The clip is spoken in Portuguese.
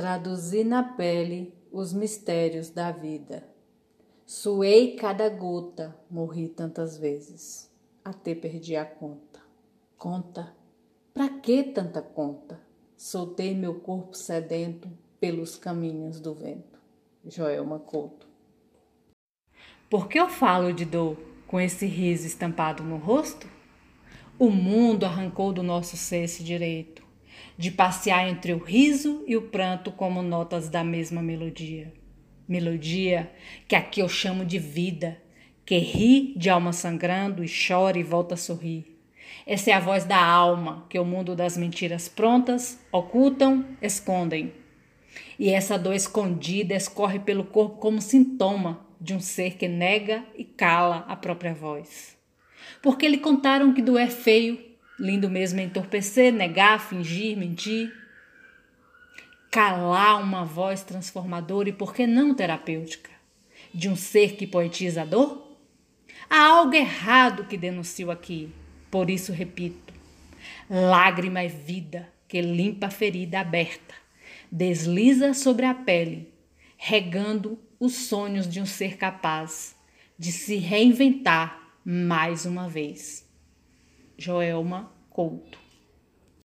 Traduzi na pele os mistérios da vida. Suei cada gota, morri tantas vezes, até perdi a conta. Conta? Pra que tanta conta? Soltei meu corpo sedento pelos caminhos do vento. Joelma Couto. Por que eu falo de dor com esse riso estampado no rosto? O mundo arrancou do nosso ser esse direito de passear entre o riso e o pranto como notas da mesma melodia. Melodia que aqui eu chamo de vida, que ri de alma sangrando e chora e volta a sorrir. Essa é a voz da alma que o mundo das mentiras prontas ocultam, escondem. E essa dor escondida escorre pelo corpo como sintoma de um ser que nega e cala a própria voz. Porque lhe contaram que doer é feio Lindo mesmo é entorpecer, negar, fingir, mentir. Calar uma voz transformadora e, por que não terapêutica? De um ser que poetiza a dor? Há algo errado que denuncio aqui, por isso repito. Lágrima é vida que limpa a ferida aberta, desliza sobre a pele, regando os sonhos de um ser capaz de se reinventar mais uma vez. Joelma Couto.